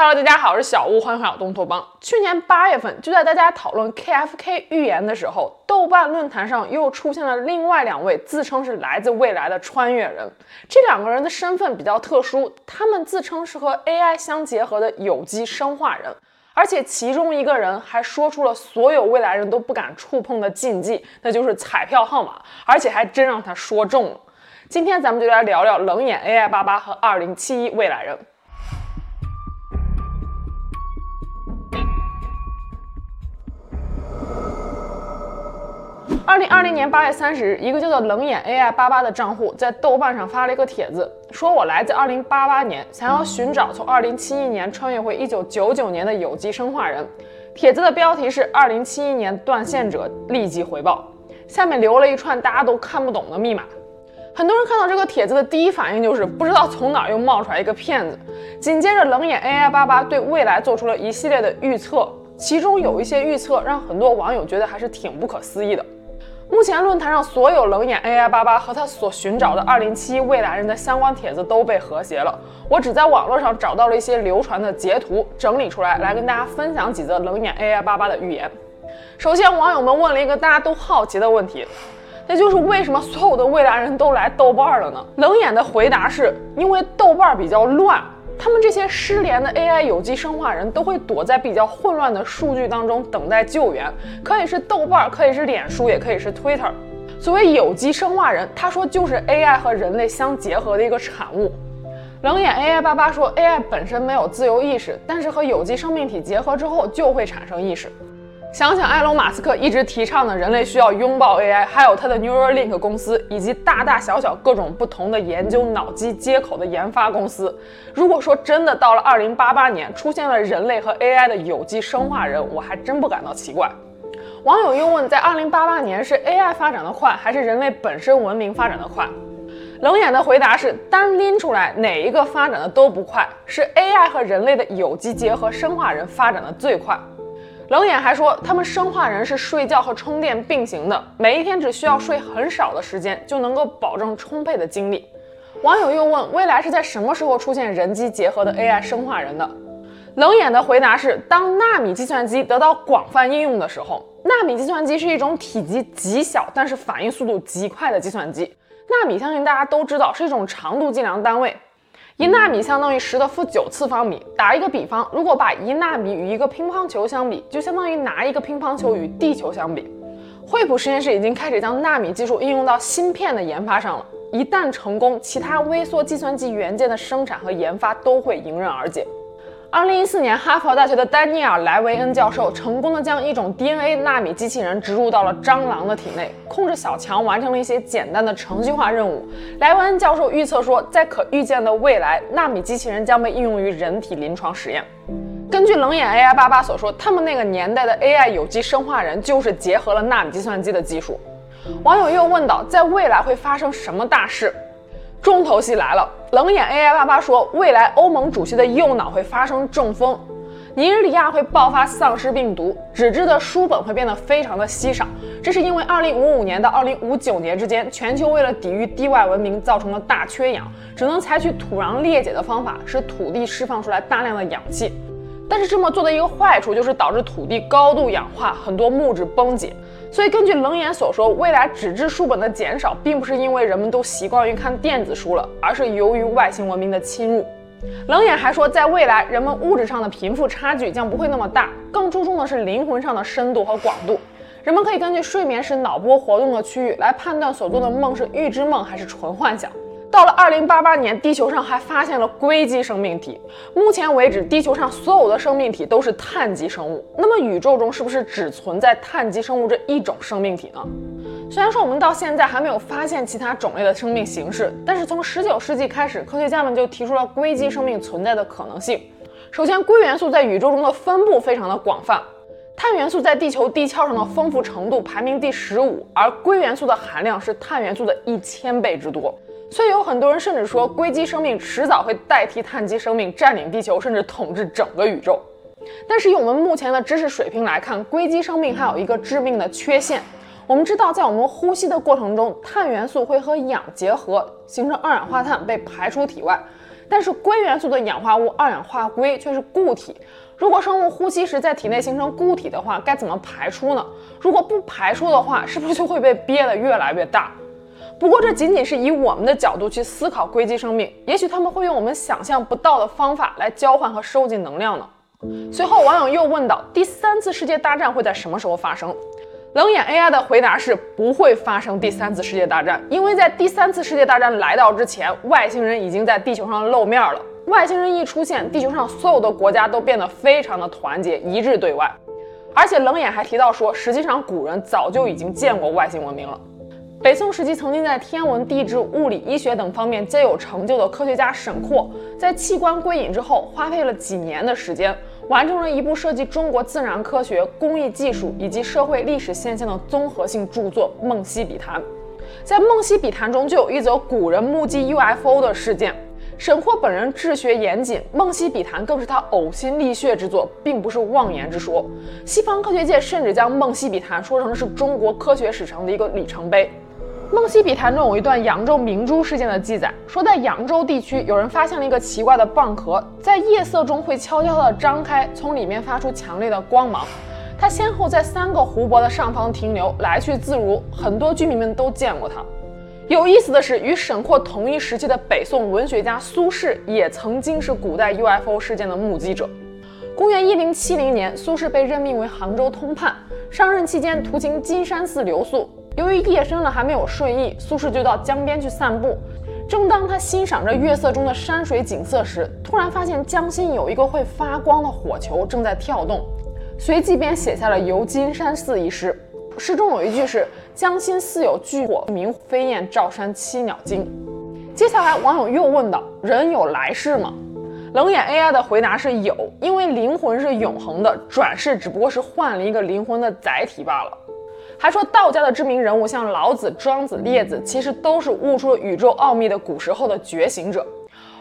Hello，大家好，我是小屋，欢迎回到东托邦。去年八月份，就在大家讨论 KFK 预言的时候，豆瓣论坛上又出现了另外两位自称是来自未来的穿越人。这两个人的身份比较特殊，他们自称是和 AI 相结合的有机生化人，而且其中一个人还说出了所有未来人都不敢触碰的禁忌，那就是彩票号码，而且还真让他说中了。今天咱们就来聊聊冷眼 AI 八八和2071未来人。二零二零年八月三十日，一个叫做冷眼 AI 八八的账户在豆瓣上发了一个帖子，说我来自二零八八年，想要寻找从二零七一年穿越回一九九九年的有机生化人。帖子的标题是“二零七一年断线者立即回报”，下面留了一串大家都看不懂的密码。很多人看到这个帖子的第一反应就是不知道从哪又冒出来一个骗子。紧接着，冷眼 AI 八八对未来做出了一系列的预测，其中有一些预测让很多网友觉得还是挺不可思议的。目前论坛上所有冷眼 AI 巴巴和他所寻找的2071未来人的相关帖子都被和谐了。我只在网络上找到了一些流传的截图，整理出来来跟大家分享几则冷眼 AI 巴巴的预言。首先，网友们问了一个大家都好奇的问题，那就是为什么所有的未来人都来豆瓣了呢？冷眼的回答是因为豆瓣比较乱。他们这些失联的 AI 有机生化人都会躲在比较混乱的数据当中等待救援，可以是豆瓣，可以是脸书，也可以是 Twitter。所谓有机生化人，他说就是 AI 和人类相结合的一个产物。冷眼 AI 八八说，AI 本身没有自由意识，但是和有机生命体结合之后就会产生意识。想想埃隆·马斯克一直提倡的人类需要拥抱 AI，还有他的 Neuralink 公司，以及大大小小各种不同的研究脑机接口的研发公司。如果说真的到了2088年出现了人类和 AI 的有机生化人，我还真不感到奇怪。网友又问，在2088年是 AI 发展的快，还是人类本身文明发展的快？冷眼的回答是，单拎出来哪一个发展的都不快，是 AI 和人类的有机结合生化人发展的最快。冷眼还说，他们生化人是睡觉和充电并行的，每一天只需要睡很少的时间，就能够保证充沛的精力。网友又问，未来是在什么时候出现人机结合的 AI 生化人的？冷眼的回答是，当纳米计算机得到广泛应用的时候。纳米计算机是一种体积极小，但是反应速度极快的计算机。纳米相信大家都知道是一种长度计量单位。一纳米相当于十的负九次方米。打一个比方，如果把一纳米与一个乒乓球相比，就相当于拿一个乒乓球与地球相比。惠普实验室已经开始将纳米技术应用到芯片的研发上了。一旦成功，其他微缩计算机元件的生产和研发都会迎刃而解。二零一四年，哈佛大学的丹尼尔·莱维恩教授成功的将一种 DNA 纳米机器人植入到了蟑螂的体内，控制小强完成了一些简单的程序化任务。莱维恩教授预测说，在可预见的未来，纳米机器人将被应用于人体临床实验。根据冷眼 AI 巴巴所说，他们那个年代的 AI 有机生化人就是结合了纳米计算机的技术。网友又问到，在未来会发生什么大事？重头戏来了，冷眼 AI 巴巴说，未来欧盟主席的右脑会发生中风，尼日利亚会爆发丧尸病毒，纸质的书本会变得非常的稀少。这是因为2055年到2059年之间，全球为了抵御地外文明造成了大缺氧，只能采取土壤裂解的方法，使土地释放出来大量的氧气。但是这么做的一个坏处就是导致土地高度氧化，很多木质崩解。所以根据冷眼所说，未来纸质书本的减少，并不是因为人们都习惯于看电子书了，而是由于外星文明的侵入。冷眼还说，在未来，人们物质上的贫富差距将不会那么大，更注重的是灵魂上的深度和广度。人们可以根据睡眠时脑波活动的区域来判断所做的梦是预知梦还是纯幻想。到了二零八八年，地球上还发现了硅基生命体。目前为止，地球上所有的生命体都是碳基生物。那么，宇宙中是不是只存在碳基生物这一种生命体呢？虽然说我们到现在还没有发现其他种类的生命形式，但是从十九世纪开始，科学家们就提出了硅基生命存在的可能性。首先，硅元素在宇宙中的分布非常的广泛，碳元素在地球地壳上的丰富程度排名第十五，而硅元素的含量是碳元素的一千倍之多。所以有很多人甚至说，硅基生命迟早会代替碳基生命占领地球，甚至统治整个宇宙。但是以我们目前的知识水平来看，硅基生命还有一个致命的缺陷。我们知道，在我们呼吸的过程中，碳元素会和氧结合，形成二氧化碳被排出体外。但是硅元素的氧化物二氧化硅却是固体。如果生物呼吸时在体内形成固体的话，该怎么排出呢？如果不排出的话，是不是就会被憋得越来越大？不过这仅仅是以我们的角度去思考硅基生命，也许他们会用我们想象不到的方法来交换和收集能量呢。随后网友又问到：第三次世界大战会在什么时候发生？冷眼 AI 的回答是不会发生第三次世界大战，因为在第三次世界大战来到之前，外星人已经在地球上露面了。外星人一出现，地球上所有的国家都变得非常的团结一致对外。而且冷眼还提到说，实际上古人早就已经见过外星文明了。北宋时期，曾经在天文、地质、物理、医学等方面皆有成就的科学家沈括，在弃官归隐之后，花费了几年的时间，完成了一部涉及中国自然科学、工艺技术以及社会历史现象的综合性著作《梦溪笔谈》。在《梦溪笔谈》中，就有一则古人目击 UFO 的事件。沈括本人治学严谨，《梦溪笔谈》更是他呕心沥血之作，并不是妄言之说。西方科学界甚至将《梦溪笔谈》说成是中国科学史上的一个里程碑。《梦溪笔谈》中有一段扬州明珠事件的记载，说在扬州地区有人发现了一个奇怪的蚌壳，在夜色中会悄悄地张开，从里面发出强烈的光芒。它先后在三个湖泊的上方停留，来去自如，很多居民们都见过它。有意思的是，与沈括同一时期的北宋文学家苏轼也曾经是古代 UFO 事件的目击者。公元一零七零年，苏轼被任命为杭州通判，上任期间途经金山寺留宿。由于夜深了还没有睡意，苏轼就到江边去散步。正当他欣赏着月色中的山水景色时，突然发现江心有一个会发光的火球正在跳动，随即便写下了《游金山寺》一诗。诗中有一句是“江心似有巨火明，飞燕照山栖鸟惊”。接下来网友又问道：“人有来世吗？”冷眼 AI 的回答是有，因为灵魂是永恒的，转世只不过是换了一个灵魂的载体罢了。还说道家的知名人物，像老子、庄子、列子，其实都是悟出了宇宙奥秘的古时候的觉醒者。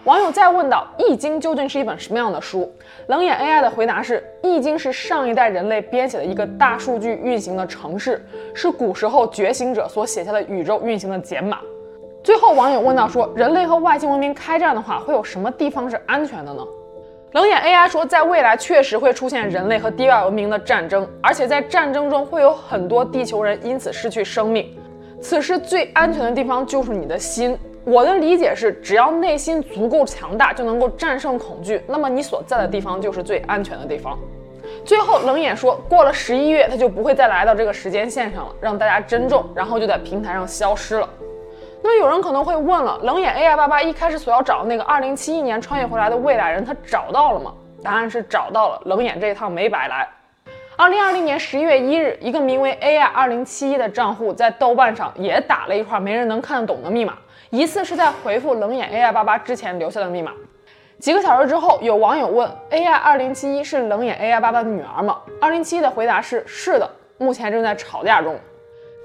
网友再问到：《易经》究竟是一本什么样的书？冷眼 AI 的回答是：《易经》是上一代人类编写的一个大数据运行的程式，是古时候觉醒者所写下的宇宙运行的简码。最后，网友问到说：人类和外星文明开战的话，会有什么地方是安全的呢？冷眼 AI 说，在未来确实会出现人类和地外文明的战争，而且在战争中会有很多地球人因此失去生命。此时最安全的地方就是你的心。我的理解是，只要内心足够强大，就能够战胜恐惧，那么你所在的地方就是最安全的地方。最后，冷眼说，过了十一月，他就不会再来到这个时间线上了，让大家珍重，然后就在平台上消失了。那么有人可能会问了，冷眼 AI 八八一开始所要找的那个2071年穿越回来的未来人，他找到了吗？答案是找到了，冷眼这一趟没白来。2020年11月1日，一个名为 AI2071 的账户在豆瓣上也打了一串没人能看得懂的密码，疑似是在回复冷眼 AI 八八之前留下的密码。几个小时之后，有网友问 AI2071 是冷眼 AI 八八的女儿吗？2071的回答是是的，目前正在吵架中。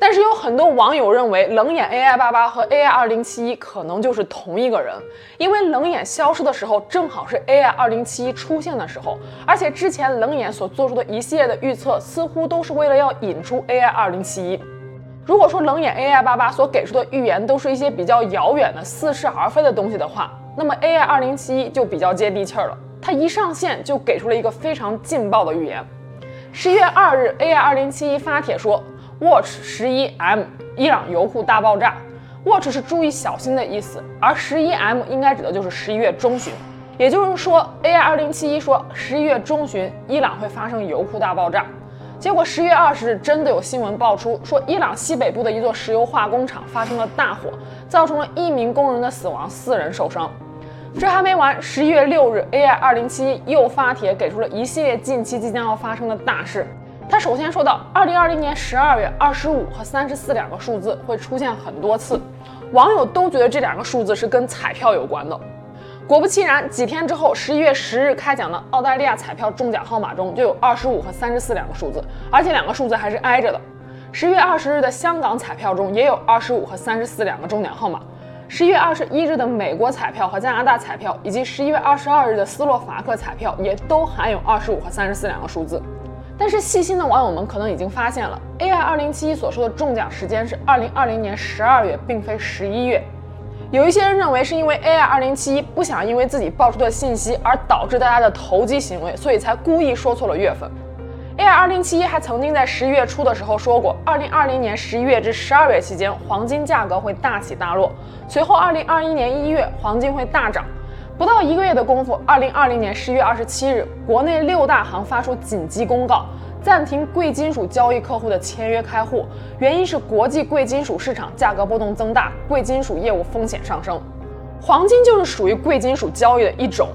但是有很多网友认为，冷眼 AI 八八和 AI 二零七一可能就是同一个人，因为冷眼消失的时候正好是 AI 二零七一出现的时候，而且之前冷眼所做出的一系列的预测，似乎都是为了要引出 AI 二零七一。如果说冷眼 AI 八八所给出的预言都是一些比较遥远的似是而非的东西的话，那么 AI 二零七一就比较接地气儿了。它一上线就给出了一个非常劲爆的预言。十一月二日，AI 二零七一发帖说。Watch 十一 M，伊朗油库大爆炸。Watch 是注意小心的意思，而十一 M 应该指的就是十一月中旬。也就是说，AI 二零七一说十一月中旬伊朗会发生油库大爆炸。结果十月二十日真的有新闻爆出，说伊朗西北部的一座石油化工厂发生了大火，造成了一名工人的死亡，四人受伤。这还没完，十一月六日，AI 二零七一又发帖给出了一系列近期即将要发生的大事。他首先说到，二零二零年十二月二十五和三十四两个数字会出现很多次，网友都觉得这两个数字是跟彩票有关的。果不其然，几天之后，十一月十日开奖的澳大利亚彩票中奖号码中就有二十五和三十四两个数字，而且两个数字还是挨着的。十月二十日的香港彩票中也有二十五和三十四两个中奖号码，十一月二十一日的美国彩票和加拿大彩票，以及十一月二十二日的斯洛伐克彩票也都含有二十五和三十四两个数字。但是细心的网友们可能已经发现了，AI 二零七一所说的中奖时间是二零二零年十二月，并非十一月。有一些人认为是因为 AI 二零七一不想因为自己爆出的信息而导致大家的投机行为，所以才故意说错了月份。AI 二零七一还曾经在十一月初的时候说过，二零二零年十一月至十二月期间，黄金价格会大起大落。随后，二零二一年一月，黄金会大涨。不到一个月的功夫，二零二零年十一月二十七日，国内六大行发出紧急公告，暂停贵金属交易客户的签约开户，原因是国际贵金属市场价格波动增大，贵金属业务风险上升。黄金就是属于贵金属交易的一种。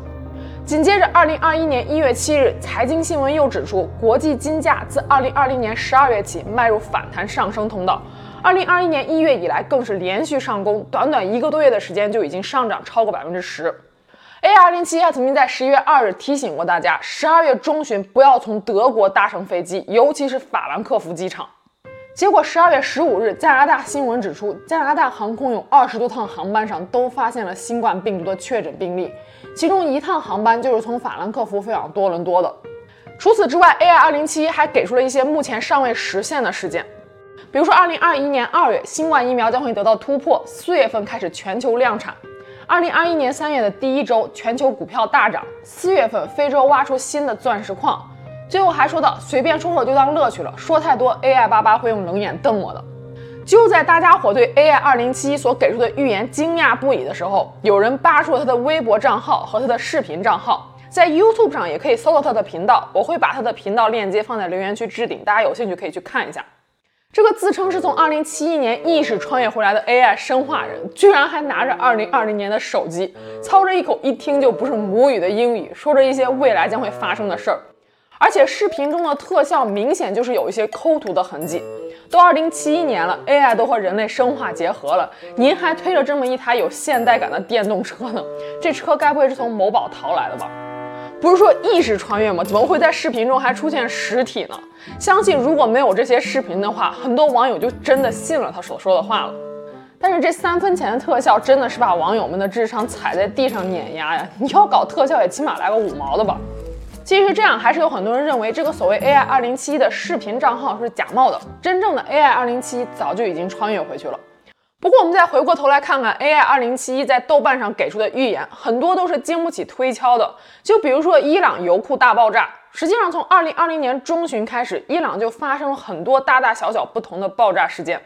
紧接着，二零二一年一月七日，财经新闻又指出，国际金价自二零二零年十二月起迈入反弹上升通道。二零二一年一月以来，更是连续上攻，短短一个多月的时间就已经上涨超过百分之十。AI 二零七还曾经在十一月二日提醒过大家，十二月中旬不要从德国搭乘飞机，尤其是法兰克福机场。结果十二月十五日，加拿大新闻指出，加拿大航空有二十多趟航班上都发现了新冠病毒的确诊病例。其中一趟航班就是从法兰克福飞往多伦多的。除此之外，AI 2071还给出了一些目前尚未实现的事件，比如说2021年2月，新冠疫苗将会得到突破，4月份开始全球量产；2021年3月的第一周，全球股票大涨；4月份，非洲挖出新的钻石矿。最后还说到，随便说说就当乐趣了，说太多，AI 八八会用冷眼瞪我的。就在大家伙对 AI 2071所给出的预言惊讶不已的时候，有人扒出了他的微博账号和他的视频账号，在 YouTube 上也可以搜到他的频道。我会把他的频道链接放在留言区置顶，大家有兴趣可以去看一下。这个自称是从2071年意识穿越回来的 AI 生化人，居然还拿着2020年的手机，操着一口一听就不是母语的英语，说着一些未来将会发生的事儿。而且视频中的特效明显就是有一些抠图的痕迹。都二零七一年了，AI 都和人类生化结合了，您还推着这么一台有现代感的电动车呢？这车该不会是从某宝淘来的吧？不是说意识穿越吗？怎么会在视频中还出现实体呢？相信如果没有这些视频的话，很多网友就真的信了他所说的话了。但是这三分钱的特效真的是把网友们的智商踩在地上碾压呀！你要搞特效也起码来个五毛的吧？其实这样，还是有很多人认为这个所谓 AI 2071的视频账号是假冒的，真正的 AI 2071早就已经穿越回去了。不过我们再回过头来看看 AI 2071在豆瓣上给出的预言，很多都是经不起推敲的。就比如说伊朗油库大爆炸，实际上从2020年中旬开始，伊朗就发生了很多大大小小不同的爆炸事件。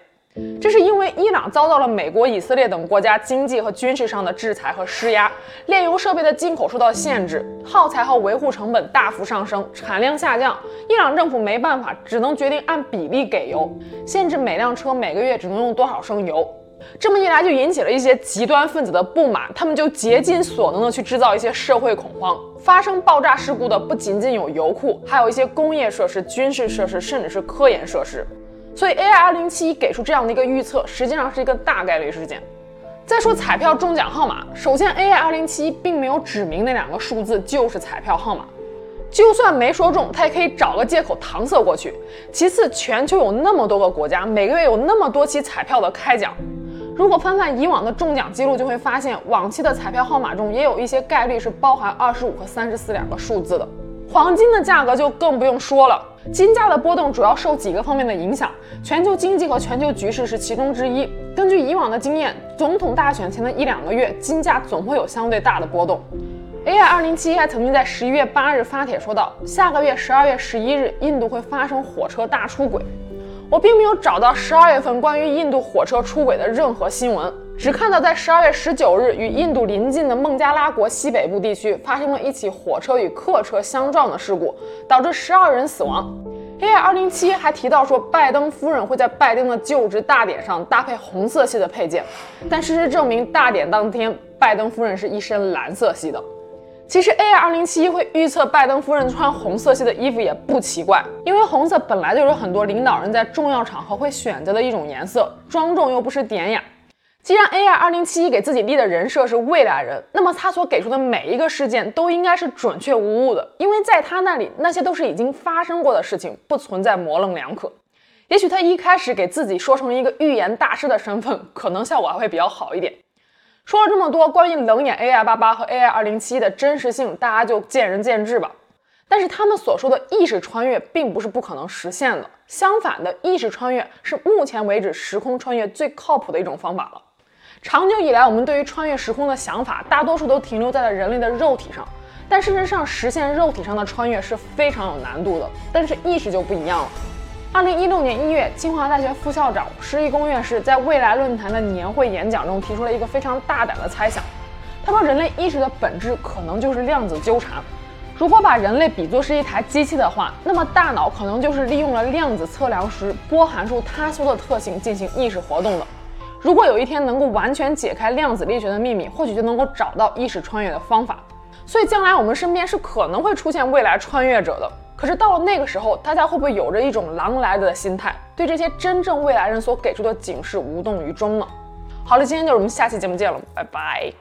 这是因为伊朗遭到了美国、以色列等国家经济和军事上的制裁和施压，炼油设备的进口受到限制，耗材和维护成本大幅上升，产量下降。伊朗政府没办法，只能决定按比例给油，限制每辆车每个月只能用多少升油。这么一来，就引起了一些极端分子的不满，他们就竭尽所能的去制造一些社会恐慌。发生爆炸事故的不仅仅有油库，还有一些工业设施、军事设施，甚至是科研设施。所以 AI 2071给出这样的一个预测，实际上是一个大概率事件。再说彩票中奖号码，首先 AI 2071并没有指明那两个数字就是彩票号码，就算没说中，他也可以找个借口搪塞过去。其次，全球有那么多个国家，每个月有那么多期彩票的开奖，如果翻翻以往的中奖记录，就会发现往期的彩票号码中也有一些概率是包含二十五和三十四两个数字的。黄金的价格就更不用说了。金价的波动主要受几个方面的影响，全球经济和全球局势是其中之一。根据以往的经验，总统大选前的一两个月，金价总会有相对大的波动。AI 2071还曾经在十一月八日发帖说道，下个月十二月十一日，印度会发生火车大出轨。我并没有找到十二月份关于印度火车出轨的任何新闻。只看到在十二月十九日，与印度邻近的孟加拉国西北部地区发生了一起火车与客车相撞的事故，导致十二人死亡。AI 2071还提到说，拜登夫人会在拜登的就职大典上搭配红色系的配件，但事实证明，大典当天拜登夫人是一身蓝色系的。其实 AI 2071会预测拜登夫人穿红色系的衣服也不奇怪，因为红色本来就是很多领导人在重要场合会选择的一种颜色，庄重又不失典雅。既然 AI 2071给自己立的人设是未来人，那么他所给出的每一个事件都应该是准确无误的，因为在他那里那些都是已经发生过的事情，不存在模棱两可。也许他一开始给自己说成一个预言大师的身份，可能效果还会比较好一点。说了这么多关于冷眼 AI 八八和 AI 2071的真实性，大家就见仁见智吧。但是他们所说的意识穿越并不是不可能实现的，相反的，意识穿越是目前为止时空穿越最靠谱的一种方法了。长久以来，我们对于穿越时空的想法，大多数都停留在了人类的肉体上。但事实上，实现肉体上的穿越是非常有难度的。但是意识就不一样了。二零一六年一月，清华大学副校长施一公院士在未来论坛的年会演讲中提出了一个非常大胆的猜想。他说，人类意识的本质可能就是量子纠缠。如果把人类比作是一台机器的话，那么大脑可能就是利用了量子测量时波函数塌缩的特性进行意识活动的。如果有一天能够完全解开量子力学的秘密，或许就能够找到意识穿越的方法。所以将来我们身边是可能会出现未来穿越者的。可是到了那个时候，大家会不会有着一种狼来了的心态，对这些真正未来人所给出的警示无动于衷呢？好了，今天就是我们下期节目见了，拜拜。